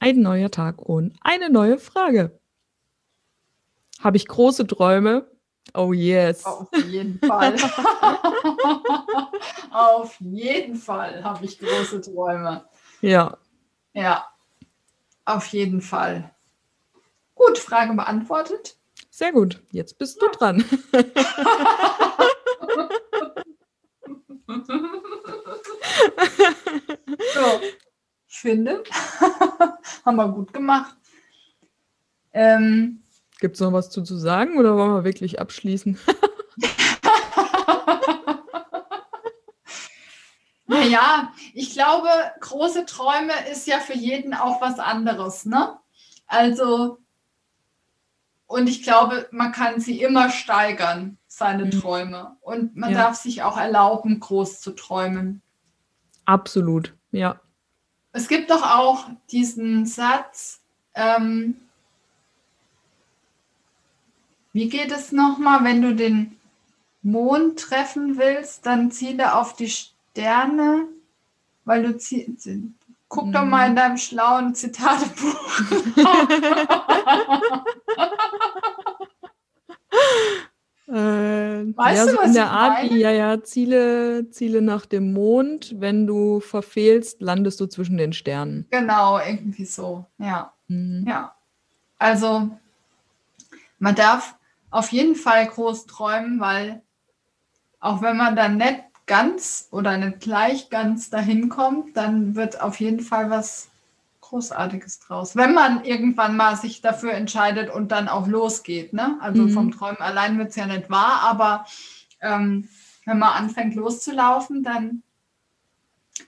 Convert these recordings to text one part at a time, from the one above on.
ein neuer Tag und eine neue Frage. Habe ich große Träume? Oh yes. Auf jeden Fall. Auf jeden Fall habe ich große Träume. Ja. Ja, auf jeden Fall. Gut, Frage beantwortet. Sehr gut. Jetzt bist du dran. so, ich finde, haben wir gut gemacht. Ähm, Gibt es noch was zu, zu sagen oder wollen wir wirklich abschließen? naja, ich glaube, große Träume ist ja für jeden auch was anderes, ne? Also, und ich glaube, man kann sie immer steigern, seine mhm. Träume. Und man ja. darf sich auch erlauben, groß zu träumen. Absolut, ja. Es gibt doch auch diesen Satz, ähm, wie geht es nochmal, wenn du den Mond treffen willst, dann ziele auf die Sterne, weil du ziehst. Guck hm. doch mal in deinem schlauen Zitatebuch. Äh, weißt ja, du, so was in der Art, meine? ja, ja, Ziele, Ziele nach dem Mond. Wenn du verfehlst, landest du zwischen den Sternen. Genau, irgendwie so, ja. Mhm. Ja. Also, man darf auf jeden Fall groß träumen, weil auch wenn man dann nicht ganz oder nicht gleich ganz dahin kommt, dann wird auf jeden Fall was Großartiges draus. Wenn man irgendwann mal sich dafür entscheidet und dann auch losgeht. Ne? Also mhm. vom Träumen allein wird es ja nicht wahr, aber ähm, wenn man anfängt loszulaufen, dann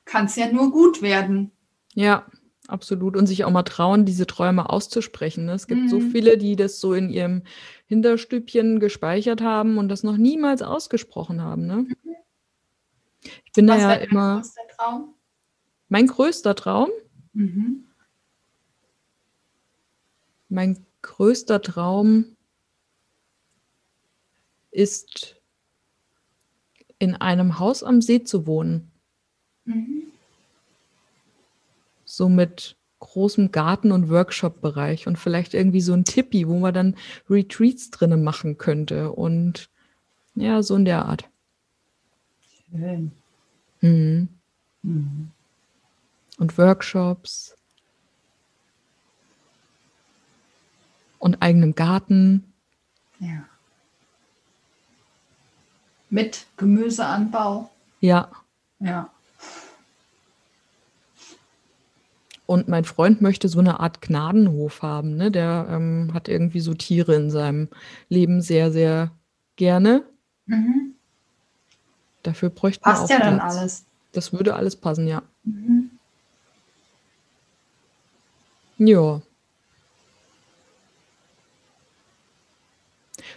kann es ja nur gut werden. Ja, absolut. Und sich auch mal trauen, diese Träume auszusprechen. Ne? Es gibt mhm. so viele, die das so in ihrem Hinterstübchen gespeichert haben und das noch niemals ausgesprochen haben. Ne? Mhm. Ich bin Was da ja immer. Mein größter Traum? Mhm mein größter Traum ist, in einem Haus am See zu wohnen. Mhm. So mit großem Garten- und Workshop-Bereich und vielleicht irgendwie so ein Tippi, wo man dann Retreats drinnen machen könnte und ja, so in der Art. Schön. Mhm. Mhm. Und Workshops und eigenem Garten. Ja. Mit Gemüseanbau. Ja. Ja. Und mein Freund möchte so eine Art Gnadenhof haben. Ne? Der ähm, hat irgendwie so Tiere in seinem Leben sehr, sehr gerne. Mhm. Dafür bräuchte man Passt ja dann alles. Das würde alles passen, ja. Mhm. Ja.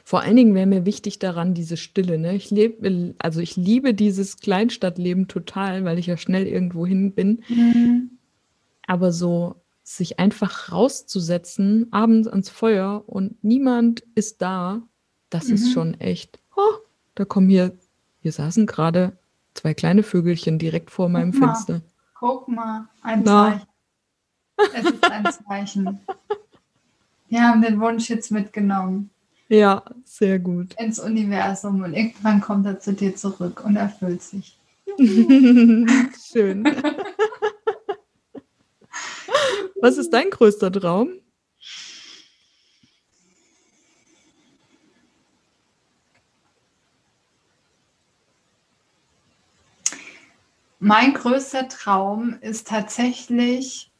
Vor allen Dingen wäre mir wichtig daran diese Stille. Ne? Ich lebe, also ich liebe dieses Kleinstadtleben total, weil ich ja schnell irgendwo hin bin. Mhm. Aber so sich einfach rauszusetzen, abends ans Feuer und niemand ist da, das mhm. ist schon echt. Oh, da kommen hier, hier saßen gerade zwei kleine Vögelchen direkt vor meinem Guck Fenster. Guck mal, ein Na. Zeichen. Es ist ein Zeichen. Wir haben den Wunsch jetzt mitgenommen. Ja, sehr gut. Ins Universum und irgendwann kommt er zu dir zurück und erfüllt sich. Schön. Was ist dein größter Traum? Mein größter Traum ist tatsächlich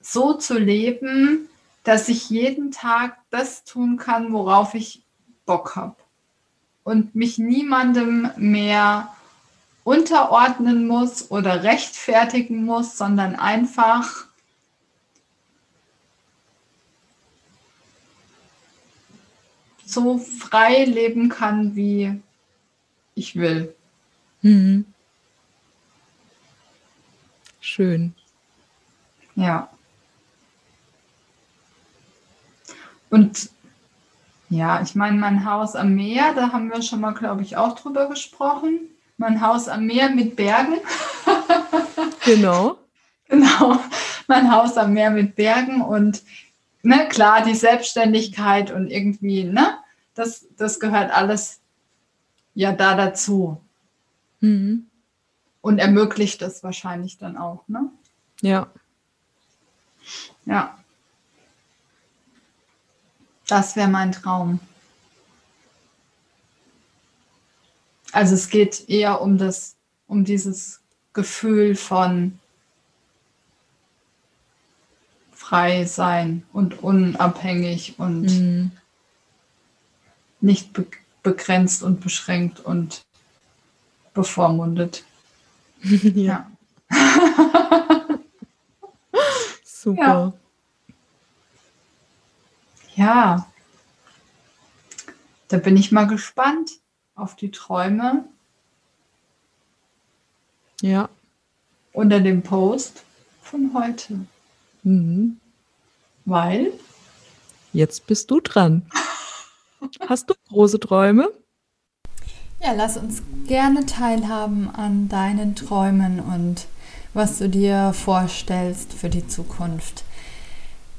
so zu leben, dass ich jeden Tag das tun kann, worauf ich Bock habe. Und mich niemandem mehr unterordnen muss oder rechtfertigen muss, sondern einfach so frei leben kann, wie ich will. Mhm. Schön. Ja. Und ja, ich meine, mein Haus am Meer, da haben wir schon mal, glaube ich, auch drüber gesprochen. Mein Haus am Meer mit Bergen. genau. Genau, mein Haus am Meer mit Bergen und ne, klar, die Selbstständigkeit und irgendwie, ne, das, das gehört alles ja da dazu. Mhm. Und ermöglicht es wahrscheinlich dann auch, ne? Ja. Ja. Das wäre mein Traum. Also es geht eher um das, um dieses Gefühl von frei sein und unabhängig und mhm. nicht be begrenzt und beschränkt und bevormundet. ja. Super. Ja. Ja, da bin ich mal gespannt auf die Träume. Ja. Unter dem Post von heute. Mhm. Weil? Jetzt bist du dran. Hast du große Träume? Ja, lass uns gerne teilhaben an deinen Träumen und was du dir vorstellst für die Zukunft.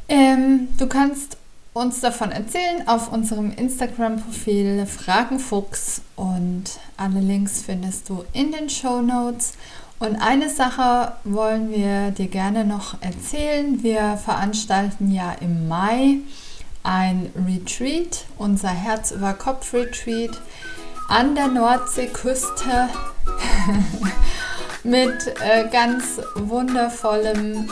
Ähm, du kannst uns davon erzählen auf unserem Instagram-Profil Fragenfuchs und alle Links findest du in den Show Notes. Und eine Sache wollen wir dir gerne noch erzählen. Wir veranstalten ja im Mai ein Retreat, unser Herz über Kopf Retreat an der Nordseeküste mit äh, ganz wundervollem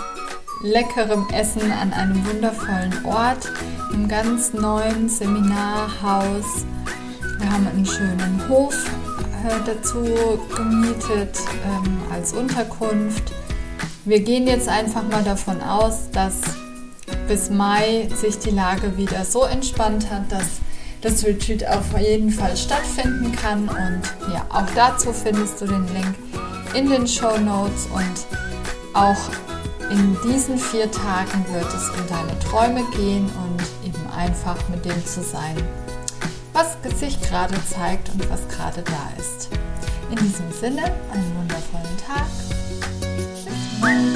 leckerem Essen an einem wundervollen Ort, im ganz neuen Seminarhaus. Wir haben einen schönen Hof äh, dazu gemietet ähm, als Unterkunft. Wir gehen jetzt einfach mal davon aus, dass bis Mai sich die Lage wieder so entspannt hat, dass das Retreat auf jeden Fall stattfinden kann. Und ja, auch dazu findest du den Link in den Show Notes und auch in diesen vier Tagen wird es um deine Träume gehen und eben einfach mit dem zu sein, was sich gerade zeigt und was gerade da ist. In diesem Sinne, einen wundervollen Tag. Bis bald.